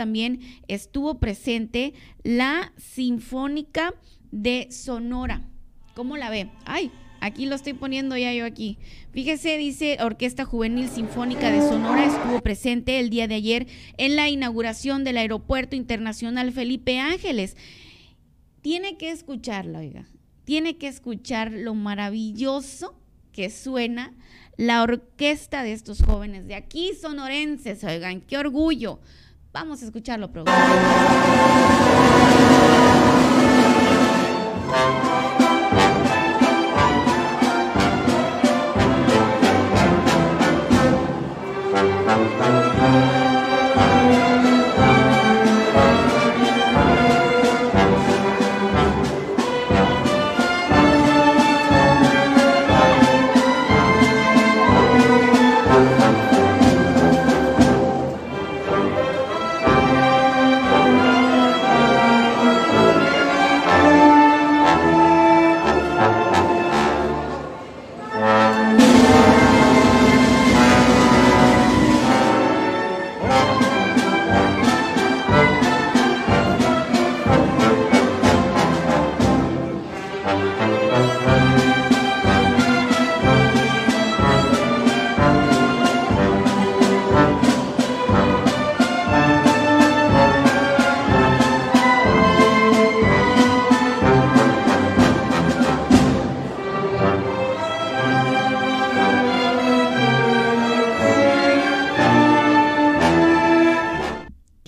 también estuvo presente la Sinfónica de Sonora. ¿Cómo la ve? Ay, aquí lo estoy poniendo ya yo aquí. Fíjese, dice Orquesta Juvenil Sinfónica de Sonora estuvo presente el día de ayer en la inauguración del Aeropuerto Internacional Felipe Ángeles. Tiene que escucharla, oiga. Tiene que escuchar lo maravilloso que suena la orquesta de estos jóvenes de aquí, sonorenses, oigan, qué orgullo. Vamos a escucharlo, productor.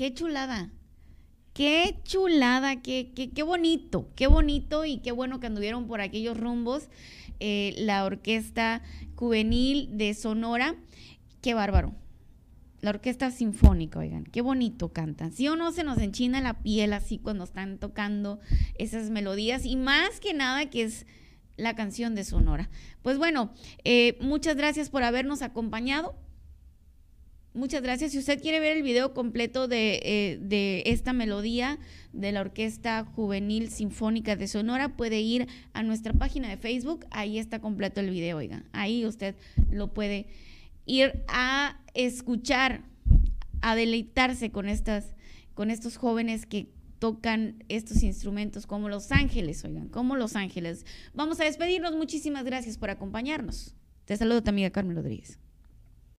Qué chulada. Qué chulada, qué, qué, qué, bonito, qué bonito y qué bueno que anduvieron por aquellos rumbos eh, la orquesta juvenil de Sonora. Qué bárbaro. La orquesta sinfónica, oigan, qué bonito cantan. Sí o no se nos enchina la piel así cuando están tocando esas melodías y más que nada que es la canción de Sonora. Pues bueno, eh, muchas gracias por habernos acompañado. Muchas gracias. Si usted quiere ver el video completo de, eh, de, esta melodía de la Orquesta Juvenil Sinfónica de Sonora, puede ir a nuestra página de Facebook. Ahí está completo el video, oiga. Ahí usted lo puede ir a escuchar, a deleitarse con, estas, con estos jóvenes que tocan estos instrumentos como Los Ángeles, oigan, como Los Ángeles. Vamos a despedirnos. Muchísimas gracias por acompañarnos. Te saludo tu amiga Carmen Rodríguez.